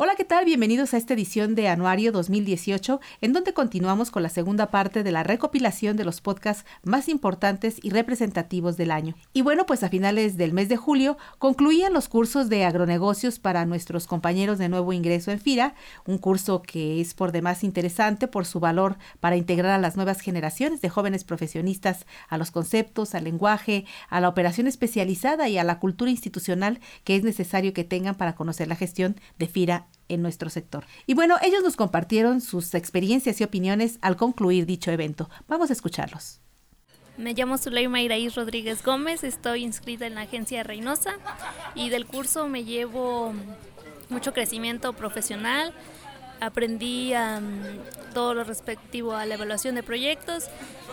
Hola, ¿qué tal? Bienvenidos a esta edición de Anuario 2018, en donde continuamos con la segunda parte de la recopilación de los podcasts más importantes y representativos del año. Y bueno, pues a finales del mes de julio concluían los cursos de agronegocios para nuestros compañeros de nuevo ingreso en FIRA, un curso que es por demás interesante por su valor para integrar a las nuevas generaciones de jóvenes profesionistas a los conceptos, al lenguaje, a la operación especializada y a la cultura institucional que es necesario que tengan para conocer la gestión de FIRA en nuestro sector. Y bueno, ellos nos compartieron sus experiencias y opiniones al concluir dicho evento. Vamos a escucharlos. Me llamo Zuleima Iraíz Rodríguez Gómez, estoy inscrita en la agencia Reynosa y del curso me llevo mucho crecimiento profesional, aprendí todo lo respectivo a la evaluación de proyectos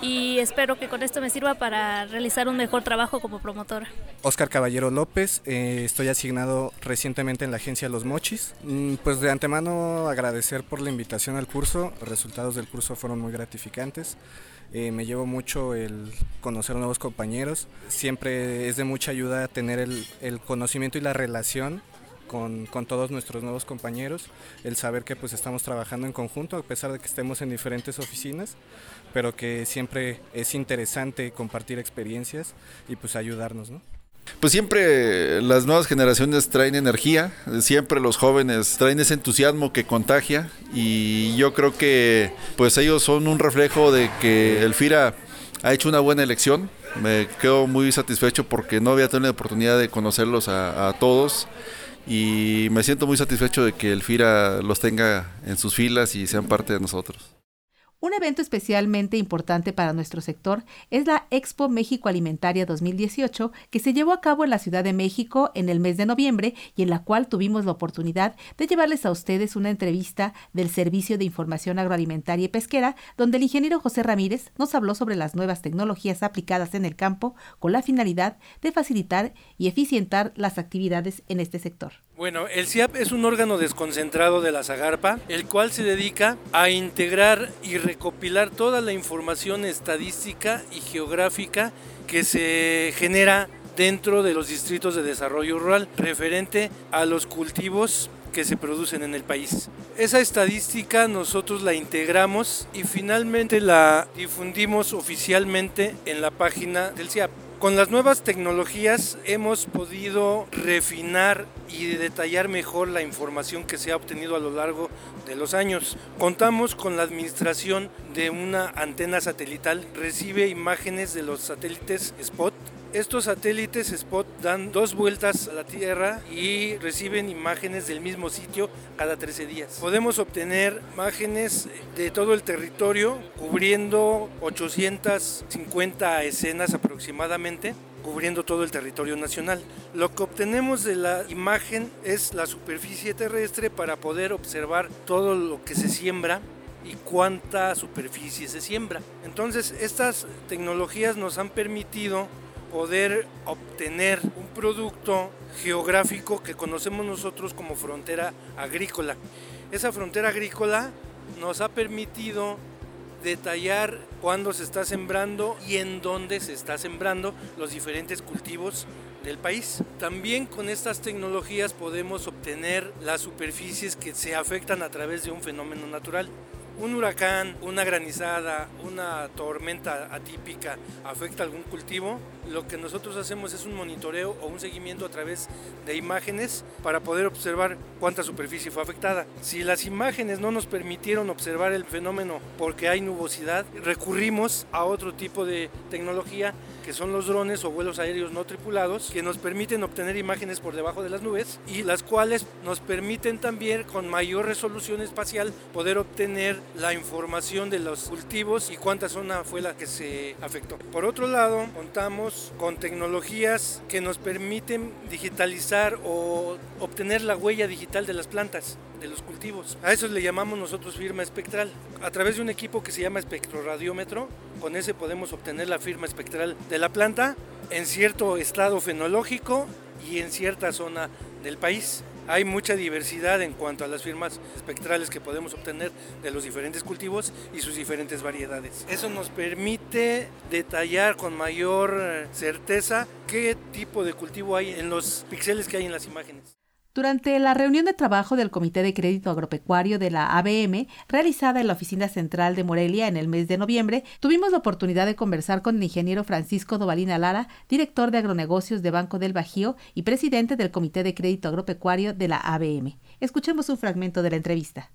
y espero que con esto me sirva para realizar un mejor trabajo como promotora. Oscar Caballero López, eh, estoy asignado recientemente en la agencia Los Mochis. Mm, pues de antemano agradecer por la invitación al curso, los resultados del curso fueron muy gratificantes. Eh, me llevo mucho el conocer nuevos compañeros. Siempre es de mucha ayuda tener el, el conocimiento y la relación con, con, todos nuestros nuevos compañeros, el saber que pues estamos trabajando en conjunto a pesar de que estemos en diferentes oficinas, pero que siempre es interesante compartir experiencias y pues ayudarnos, ¿no? Pues siempre las nuevas generaciones traen energía, siempre los jóvenes traen ese entusiasmo que contagia y yo creo que pues ellos son un reflejo de que el FIRA ha hecho una buena elección. Me quedo muy satisfecho porque no había tenido la oportunidad de conocerlos a, a todos y me siento muy satisfecho de que el FIRA los tenga en sus filas y sean parte de nosotros. Un evento especialmente importante para nuestro sector es la Expo México Alimentaria 2018, que se llevó a cabo en la Ciudad de México en el mes de noviembre y en la cual tuvimos la oportunidad de llevarles a ustedes una entrevista del Servicio de Información Agroalimentaria y Pesquera, donde el ingeniero José Ramírez nos habló sobre las nuevas tecnologías aplicadas en el campo con la finalidad de facilitar y eficientar las actividades en este sector. Bueno, el CIAP es un órgano desconcentrado de la Zagarpa, el cual se dedica a integrar y recopilar toda la información estadística y geográfica que se genera dentro de los distritos de desarrollo rural referente a los cultivos que se producen en el país. Esa estadística nosotros la integramos y finalmente la difundimos oficialmente en la página del CIAP. Con las nuevas tecnologías hemos podido refinar y detallar mejor la información que se ha obtenido a lo largo de los años. Contamos con la administración de una antena satelital, recibe imágenes de los satélites Spot estos satélites Spot dan dos vueltas a la Tierra y reciben imágenes del mismo sitio cada 13 días. Podemos obtener imágenes de todo el territorio cubriendo 850 escenas aproximadamente cubriendo todo el territorio nacional. Lo que obtenemos de la imagen es la superficie terrestre para poder observar todo lo que se siembra y cuánta superficie se siembra. Entonces, estas tecnologías nos han permitido poder obtener un producto geográfico que conocemos nosotros como frontera agrícola. Esa frontera agrícola nos ha permitido detallar cuándo se está sembrando y en dónde se está sembrando los diferentes cultivos del país. También con estas tecnologías podemos obtener las superficies que se afectan a través de un fenómeno natural un huracán, una granizada, una tormenta atípica afecta algún cultivo, lo que nosotros hacemos es un monitoreo o un seguimiento a través de imágenes para poder observar cuánta superficie fue afectada. Si las imágenes no nos permitieron observar el fenómeno porque hay nubosidad, recurrimos a otro tipo de tecnología que son los drones o vuelos aéreos no tripulados, que nos permiten obtener imágenes por debajo de las nubes y las cuales nos permiten también con mayor resolución espacial poder obtener la información de los cultivos y cuánta zona fue la que se afectó. Por otro lado, contamos con tecnologías que nos permiten digitalizar o obtener la huella digital de las plantas de los cultivos. A eso le llamamos nosotros firma espectral. A través de un equipo que se llama espectroradiómetro, con ese podemos obtener la firma espectral de la planta en cierto estado fenológico y en cierta zona del país. hay mucha diversidad en cuanto a las firmas espectrales que podemos obtener de los diferentes cultivos y sus diferentes variedades. Eso nos permite detallar con mayor eh, certeza qué tipo de cultivo hay en los píxeles que hay en las imágenes. Durante la reunión de trabajo del Comité de Crédito Agropecuario de la ABM, realizada en la Oficina Central de Morelia en el mes de noviembre, tuvimos la oportunidad de conversar con el ingeniero Francisco Dovalina Lara, director de agronegocios de Banco del Bajío y presidente del Comité de Crédito Agropecuario de la ABM. Escuchemos un fragmento de la entrevista.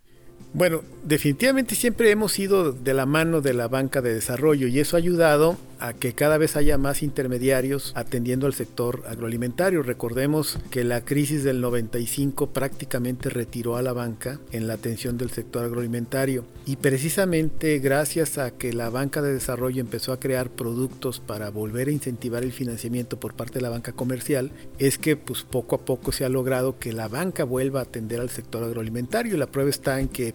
Bueno, definitivamente siempre hemos ido de la mano de la banca de desarrollo y eso ha ayudado a que cada vez haya más intermediarios atendiendo al sector agroalimentario. Recordemos que la crisis del 95 prácticamente retiró a la banca en la atención del sector agroalimentario y precisamente gracias a que la banca de desarrollo empezó a crear productos para volver a incentivar el financiamiento por parte de la banca comercial, es que pues poco a poco se ha logrado que la banca vuelva a atender al sector agroalimentario. La prueba está en que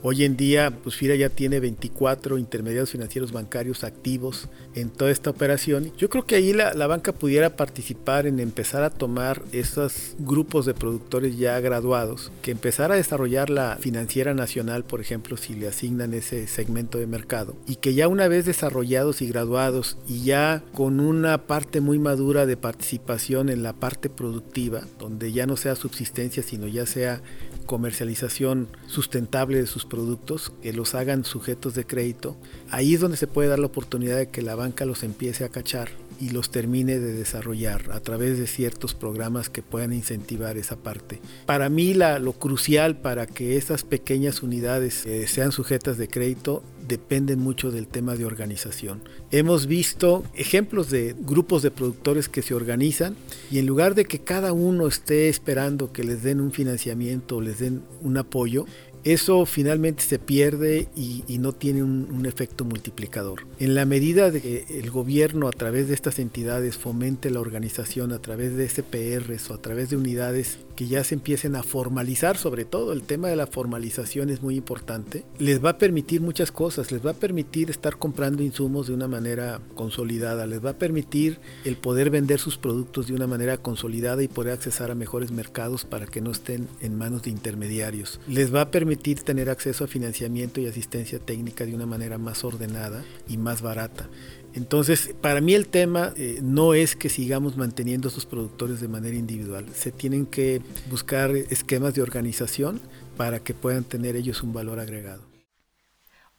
Hoy en día, pues FIRA ya tiene 24 intermediarios financieros bancarios activos en toda esta operación. Yo creo que ahí la, la, banca pudiera participar en empezar a tomar esos grupos de productores ya graduados, que empezar a desarrollar la financiera nacional, por ejemplo, si le asignan ese segmento de mercado, y que ya una vez desarrollados y graduados y ya con una parte muy madura de participación en la parte productiva, donde ya no sea subsistencia, sino ya sea comercialización sustentable de sus productos, que los hagan sujetos de crédito, ahí es donde se puede dar la oportunidad de que la banca los empiece a cachar y los termine de desarrollar a través de ciertos programas que puedan incentivar esa parte. Para mí la, lo crucial para que estas pequeñas unidades eh, sean sujetas de crédito dependen mucho del tema de organización. Hemos visto ejemplos de grupos de productores que se organizan y en lugar de que cada uno esté esperando que les den un financiamiento o les den un apoyo, eso finalmente se pierde y, no tiene un, efecto multiplicador. En la medida de que el gobierno a través de estas entidades fomente la organización, a través de SPRs o a través de unidades que ya se empiecen a formalizar, sobre todo el tema de la formalización es muy importante, les va a permitir muchas cosas, les va a permitir estar comprando insumos de una manera consolidada, les va a permitir el poder vender sus productos de una manera consolidada y poder accesar a mejores mercados para que no estén en manos de intermediarios. Les va a permitir tener acceso a financiamiento y asistencia técnica de una manera más ordenada y más barata. Entonces, para mí el tema eh, no es que sigamos manteniendo a estos productores de manera individual. Se tienen que buscar esquemas de organización para que puedan tener ellos un valor agregado.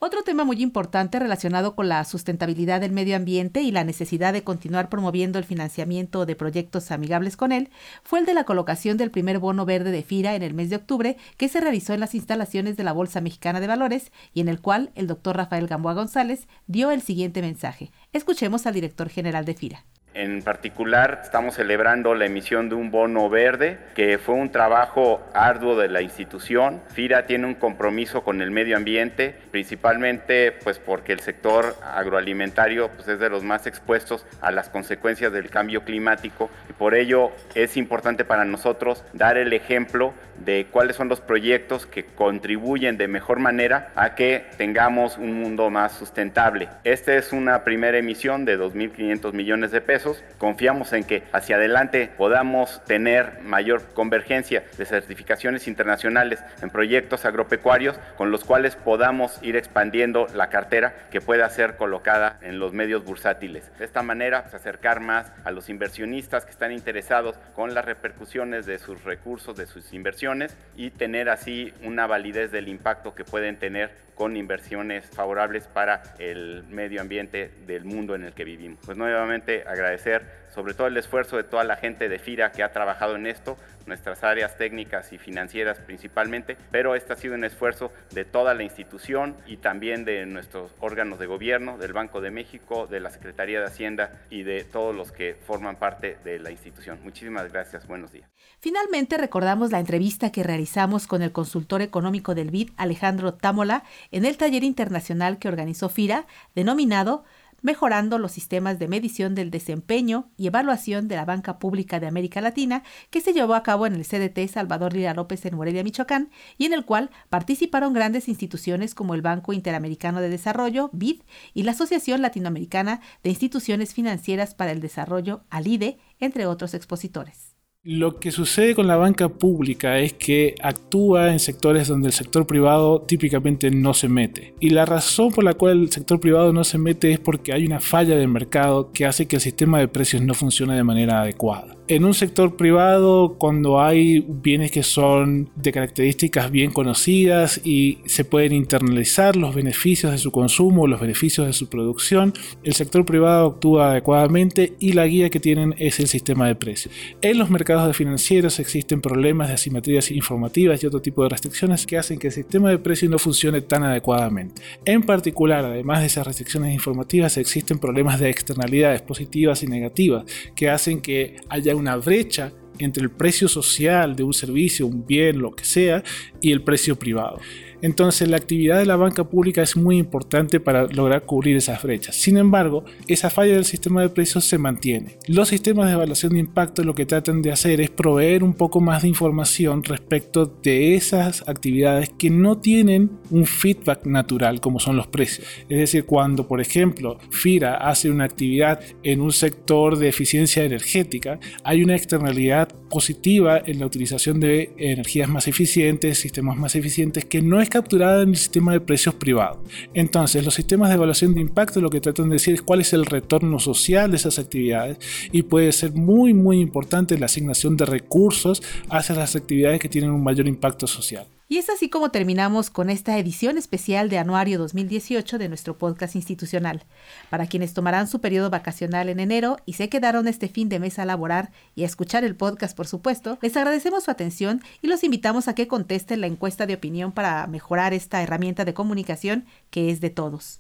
Otro tema muy importante relacionado con la sustentabilidad del medio ambiente y la necesidad de continuar promoviendo el financiamiento de proyectos amigables con él fue el de la colocación del primer bono verde de FIRA en el mes de octubre que se realizó en las instalaciones de la Bolsa Mexicana de Valores y en el cual el doctor Rafael Gamboa González dio el siguiente mensaje. Escuchemos al director general de FIRA. En particular, estamos celebrando la emisión de un bono verde, que fue un trabajo arduo de la institución. FIRA tiene un compromiso con el medio ambiente, principalmente pues porque el sector agroalimentario pues, es de los más expuestos a las consecuencias del cambio climático y por ello es importante para nosotros dar el ejemplo de cuáles son los proyectos que contribuyen de mejor manera a que tengamos un mundo más sustentable. Esta es una primera emisión de 2.500 millones de pesos. Confiamos en que hacia adelante podamos tener mayor convergencia de certificaciones internacionales en proyectos agropecuarios con los cuales podamos ir expandiendo la cartera que pueda ser colocada en los medios bursátiles. De esta manera, pues, acercar más a los inversionistas que están interesados con las repercusiones de sus recursos, de sus inversiones y tener así una validez del impacto que pueden tener con inversiones favorables para el medio ambiente del mundo en el que vivimos. Pues nuevamente agradecer sobre todo el esfuerzo de toda la gente de FIRA que ha trabajado en esto, nuestras áreas técnicas y financieras principalmente, pero este ha sido un esfuerzo de toda la institución y también de nuestros órganos de gobierno, del Banco de México, de la Secretaría de Hacienda y de todos los que forman parte de la institución. Muchísimas gracias, buenos días. Finalmente recordamos la entrevista que realizamos con el consultor económico del BID, Alejandro Támola, en el taller internacional que organizó FIRA, denominado mejorando los sistemas de medición del desempeño y evaluación de la banca pública de América Latina, que se llevó a cabo en el CDT Salvador Lira López en Morelia, Michoacán, y en el cual participaron grandes instituciones como el Banco Interamericano de Desarrollo, BID, y la Asociación Latinoamericana de Instituciones Financieras para el Desarrollo, ALIDE, entre otros expositores. Lo que sucede con la banca pública es que actúa en sectores donde el sector privado típicamente no se mete. Y la razón por la cual el sector privado no se mete es porque hay una falla de mercado que hace que el sistema de precios no funcione de manera adecuada en un sector privado cuando hay bienes que son de características bien conocidas y se pueden internalizar los beneficios de su consumo, los beneficios de su producción, el sector privado actúa adecuadamente y la guía que tienen es el sistema de precios. En los mercados de financieros existen problemas de asimetrías informativas y otro tipo de restricciones que hacen que el sistema de precios no funcione tan adecuadamente. En particular, además de esas restricciones informativas, existen problemas de externalidades positivas y negativas que hacen que haya una brecha entre el precio social de un servicio, un bien, lo que sea, y el precio privado. Entonces la actividad de la banca pública es muy importante para lograr cubrir esas brechas. Sin embargo, esa falla del sistema de precios se mantiene. Los sistemas de evaluación de impacto lo que tratan de hacer es proveer un poco más de información respecto de esas actividades que no tienen un feedback natural como son los precios. Es decir, cuando por ejemplo FIRA hace una actividad en un sector de eficiencia energética, hay una externalidad positiva en la utilización de energías más eficientes, sistemas más eficientes que no capturada en el sistema de precios privado. Entonces, los sistemas de evaluación de impacto lo que tratan de decir es cuál es el retorno social de esas actividades y puede ser muy, muy importante la asignación de recursos hacia las actividades que tienen un mayor impacto social. Y es así como terminamos con esta edición especial de Anuario 2018 de nuestro podcast institucional. Para quienes tomarán su periodo vacacional en enero y se quedaron este fin de mes a laborar y a escuchar el podcast, por supuesto, les agradecemos su atención y los invitamos a que contesten la encuesta de opinión para mejorar esta herramienta de comunicación que es de todos.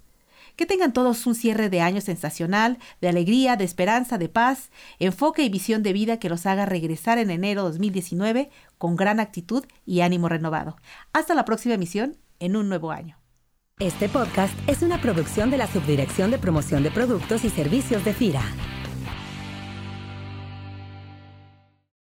Que tengan todos un cierre de año sensacional, de alegría, de esperanza, de paz, enfoque y visión de vida que los haga regresar en enero 2019 con gran actitud y ánimo renovado. Hasta la próxima emisión en un nuevo año. Este podcast es una producción de la Subdirección de Promoción de Productos y Servicios de FIRA.